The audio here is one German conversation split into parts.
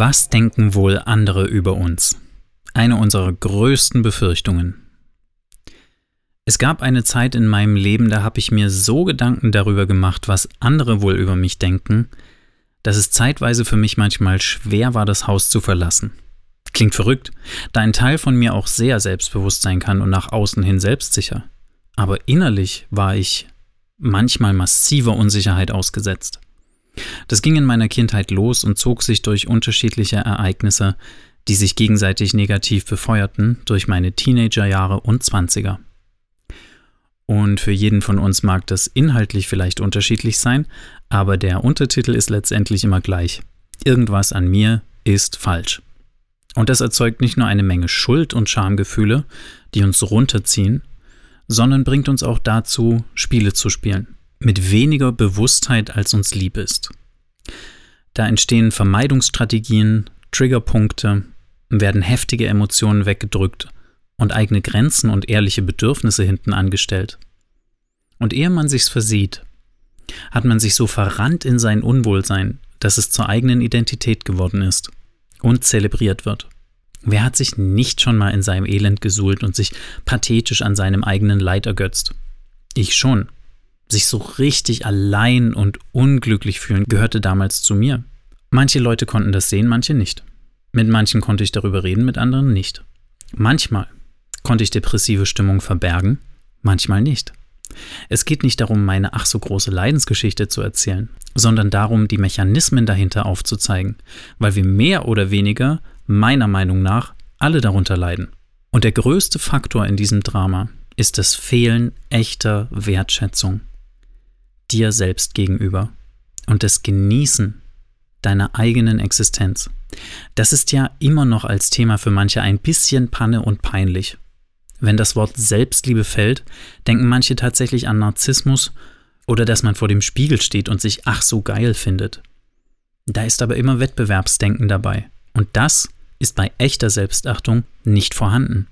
Was denken wohl andere über uns? Eine unserer größten Befürchtungen. Es gab eine Zeit in meinem Leben, da habe ich mir so Gedanken darüber gemacht, was andere wohl über mich denken, dass es zeitweise für mich manchmal schwer war, das Haus zu verlassen. Klingt verrückt, da ein Teil von mir auch sehr selbstbewusst sein kann und nach außen hin selbstsicher. Aber innerlich war ich manchmal massiver Unsicherheit ausgesetzt. Das ging in meiner Kindheit los und zog sich durch unterschiedliche Ereignisse, die sich gegenseitig negativ befeuerten, durch meine Teenagerjahre und Zwanziger. Und für jeden von uns mag das inhaltlich vielleicht unterschiedlich sein, aber der Untertitel ist letztendlich immer gleich. Irgendwas an mir ist falsch. Und das erzeugt nicht nur eine Menge Schuld und Schamgefühle, die uns runterziehen, sondern bringt uns auch dazu, Spiele zu spielen mit weniger Bewusstheit, als uns lieb ist. Da entstehen Vermeidungsstrategien, Triggerpunkte, werden heftige Emotionen weggedrückt und eigene Grenzen und ehrliche Bedürfnisse hinten angestellt. Und ehe man sich's versieht, hat man sich so verrannt in sein Unwohlsein, dass es zur eigenen Identität geworden ist und zelebriert wird. Wer hat sich nicht schon mal in seinem Elend gesuhlt und sich pathetisch an seinem eigenen Leid ergötzt? Ich schon sich so richtig allein und unglücklich fühlen, gehörte damals zu mir. Manche Leute konnten das sehen, manche nicht. Mit manchen konnte ich darüber reden, mit anderen nicht. Manchmal konnte ich depressive Stimmung verbergen, manchmal nicht. Es geht nicht darum, meine ach so große Leidensgeschichte zu erzählen, sondern darum, die Mechanismen dahinter aufzuzeigen, weil wir mehr oder weniger, meiner Meinung nach, alle darunter leiden. Und der größte Faktor in diesem Drama ist das Fehlen echter Wertschätzung dir selbst gegenüber und das Genießen deiner eigenen Existenz. Das ist ja immer noch als Thema für manche ein bisschen Panne und peinlich. Wenn das Wort Selbstliebe fällt, denken manche tatsächlich an Narzissmus oder dass man vor dem Spiegel steht und sich ach so geil findet. Da ist aber immer Wettbewerbsdenken dabei. Und das ist bei echter Selbstachtung nicht vorhanden.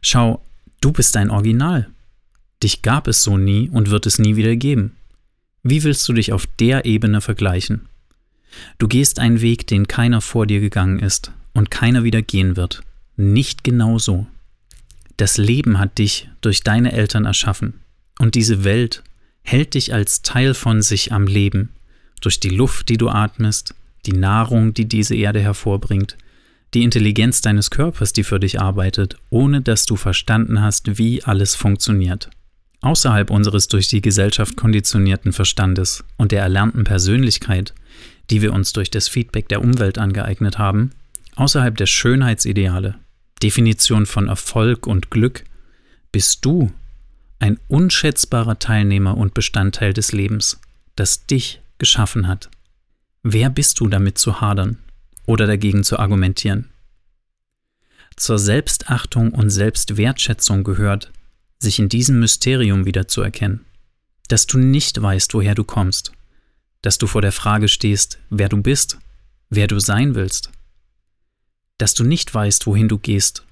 Schau, du bist dein Original. Dich gab es so nie und wird es nie wieder geben. Wie willst du dich auf der Ebene vergleichen? Du gehst einen Weg, den keiner vor dir gegangen ist und keiner wieder gehen wird. Nicht genau so. Das Leben hat dich durch deine Eltern erschaffen und diese Welt hält dich als Teil von sich am Leben, durch die Luft, die du atmest, die Nahrung, die diese Erde hervorbringt, die Intelligenz deines Körpers, die für dich arbeitet, ohne dass du verstanden hast, wie alles funktioniert. Außerhalb unseres durch die Gesellschaft konditionierten Verstandes und der erlernten Persönlichkeit, die wir uns durch das Feedback der Umwelt angeeignet haben, außerhalb der Schönheitsideale, Definition von Erfolg und Glück, bist du ein unschätzbarer Teilnehmer und Bestandteil des Lebens, das dich geschaffen hat. Wer bist du damit zu hadern oder dagegen zu argumentieren? Zur Selbstachtung und Selbstwertschätzung gehört, sich in diesem Mysterium wiederzuerkennen, dass du nicht weißt, woher du kommst, dass du vor der Frage stehst, wer du bist, wer du sein willst, dass du nicht weißt, wohin du gehst,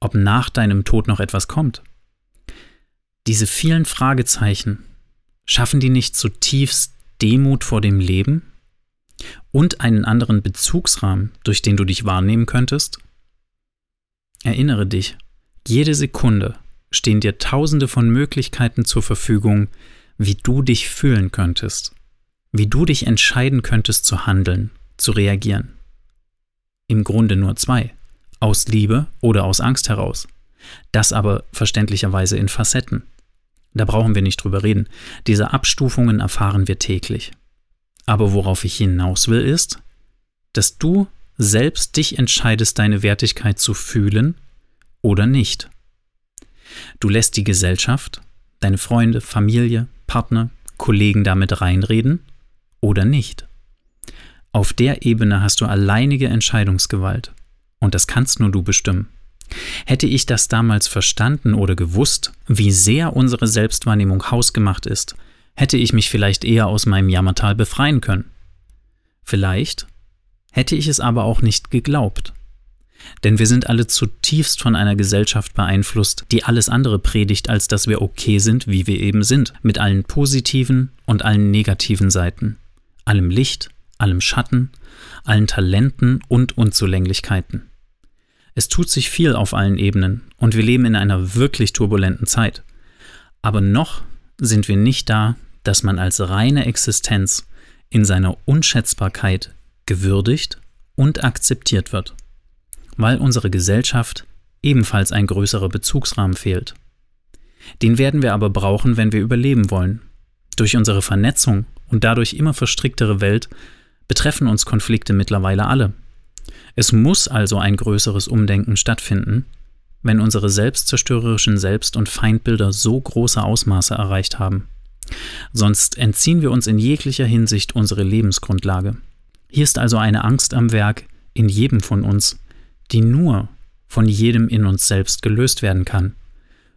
ob nach deinem Tod noch etwas kommt. Diese vielen Fragezeichen, schaffen die nicht zutiefst Demut vor dem Leben und einen anderen Bezugsrahmen, durch den du dich wahrnehmen könntest? Erinnere dich, jede Sekunde stehen dir tausende von Möglichkeiten zur Verfügung, wie du dich fühlen könntest, wie du dich entscheiden könntest zu handeln, zu reagieren. Im Grunde nur zwei, aus Liebe oder aus Angst heraus. Das aber verständlicherweise in Facetten. Da brauchen wir nicht drüber reden. Diese Abstufungen erfahren wir täglich. Aber worauf ich hinaus will, ist, dass du selbst dich entscheidest, deine Wertigkeit zu fühlen oder nicht. Du lässt die Gesellschaft, deine Freunde, Familie, Partner, Kollegen damit reinreden oder nicht. Auf der Ebene hast du alleinige Entscheidungsgewalt. Und das kannst nur du bestimmen. Hätte ich das damals verstanden oder gewusst, wie sehr unsere Selbstwahrnehmung hausgemacht ist, hätte ich mich vielleicht eher aus meinem Jammertal befreien können. Vielleicht hätte ich es aber auch nicht geglaubt. Denn wir sind alle zutiefst von einer Gesellschaft beeinflusst, die alles andere predigt, als dass wir okay sind, wie wir eben sind, mit allen positiven und allen negativen Seiten, allem Licht, allem Schatten, allen Talenten und Unzulänglichkeiten. Es tut sich viel auf allen Ebenen und wir leben in einer wirklich turbulenten Zeit. Aber noch sind wir nicht da, dass man als reine Existenz in seiner Unschätzbarkeit gewürdigt und akzeptiert wird, weil unsere Gesellschaft ebenfalls ein größerer Bezugsrahmen fehlt. Den werden wir aber brauchen, wenn wir überleben wollen. Durch unsere Vernetzung und dadurch immer verstricktere Welt betreffen uns Konflikte mittlerweile alle. Es muss also ein größeres Umdenken stattfinden, wenn unsere selbstzerstörerischen Selbst- und Feindbilder so große Ausmaße erreicht haben. Sonst entziehen wir uns in jeglicher Hinsicht unsere Lebensgrundlage. Hier ist also eine Angst am Werk in jedem von uns, die nur von jedem in uns selbst gelöst werden kann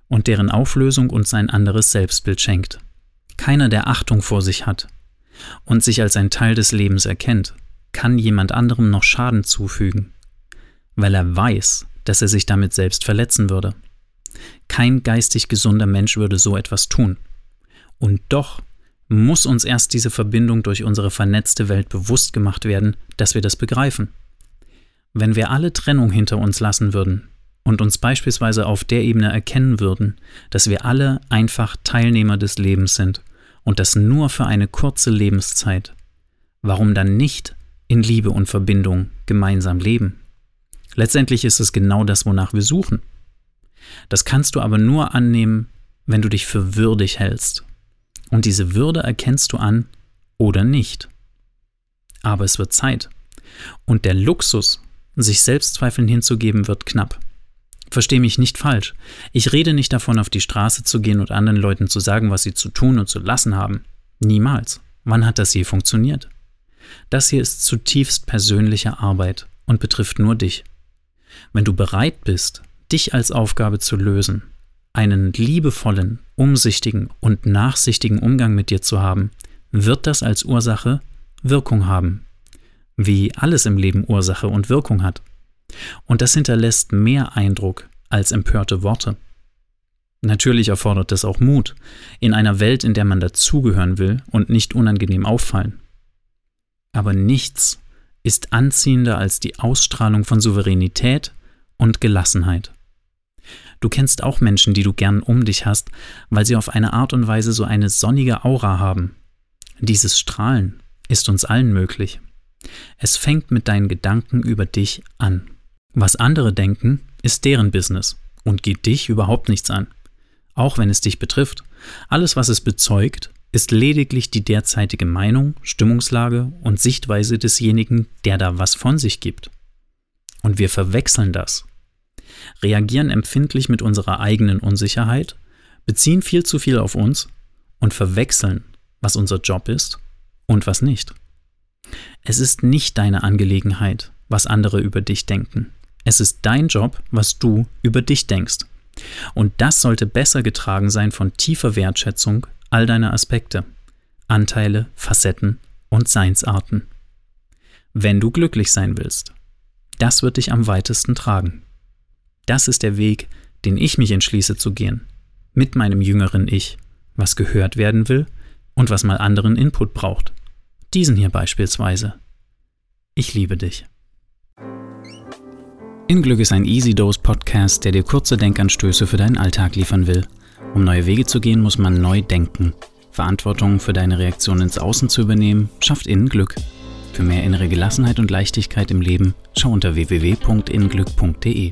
und deren Auflösung uns ein anderes Selbstbild schenkt. Keiner, der Achtung vor sich hat und sich als ein Teil des Lebens erkennt, kann jemand anderem noch Schaden zufügen, weil er weiß, dass er sich damit selbst verletzen würde. Kein geistig gesunder Mensch würde so etwas tun. Und doch muss uns erst diese Verbindung durch unsere vernetzte Welt bewusst gemacht werden, dass wir das begreifen. Wenn wir alle Trennung hinter uns lassen würden und uns beispielsweise auf der Ebene erkennen würden, dass wir alle einfach Teilnehmer des Lebens sind und das nur für eine kurze Lebenszeit, warum dann nicht in Liebe und Verbindung gemeinsam leben. Letztendlich ist es genau das, wonach wir suchen. Das kannst du aber nur annehmen, wenn du dich für würdig hältst. Und diese Würde erkennst du an oder nicht. Aber es wird Zeit. Und der Luxus, sich Selbstzweifeln hinzugeben, wird knapp. Versteh mich nicht falsch. Ich rede nicht davon, auf die Straße zu gehen und anderen Leuten zu sagen, was sie zu tun und zu lassen haben. Niemals. Wann hat das je funktioniert? Das hier ist zutiefst persönliche Arbeit und betrifft nur dich. Wenn du bereit bist, dich als Aufgabe zu lösen, einen liebevollen, umsichtigen und nachsichtigen Umgang mit dir zu haben, wird das als Ursache Wirkung haben. Wie alles im Leben Ursache und Wirkung hat. Und das hinterlässt mehr Eindruck als empörte Worte. Natürlich erfordert das auch Mut, in einer Welt, in der man dazugehören will und nicht unangenehm auffallen. Aber nichts ist anziehender als die Ausstrahlung von Souveränität und Gelassenheit. Du kennst auch Menschen, die du gern um dich hast, weil sie auf eine Art und Weise so eine sonnige Aura haben. Dieses Strahlen ist uns allen möglich. Es fängt mit deinen Gedanken über dich an. Was andere denken, ist deren Business und geht dich überhaupt nichts an. Auch wenn es dich betrifft. Alles, was es bezeugt, ist lediglich die derzeitige Meinung, Stimmungslage und Sichtweise desjenigen, der da was von sich gibt. Und wir verwechseln das. Reagieren empfindlich mit unserer eigenen Unsicherheit, beziehen viel zu viel auf uns und verwechseln, was unser Job ist und was nicht. Es ist nicht deine Angelegenheit, was andere über dich denken. Es ist dein Job, was du über dich denkst. Und das sollte besser getragen sein von tiefer Wertschätzung all deine Aspekte, Anteile, Facetten und Seinsarten. Wenn du glücklich sein willst, das wird dich am weitesten tragen. Das ist der Weg, den ich mich entschließe zu gehen, mit meinem jüngeren Ich, was gehört werden will und was mal anderen Input braucht. Diesen hier beispielsweise. Ich liebe dich. In Glück ist ein Easy Dose Podcast, der dir kurze Denkanstöße für deinen Alltag liefern will. Um neue Wege zu gehen, muss man neu denken. Verantwortung für deine Reaktion ins Außen zu übernehmen, schafft innen Glück. Für mehr innere Gelassenheit und Leichtigkeit im Leben schau unter www.innenglück.de.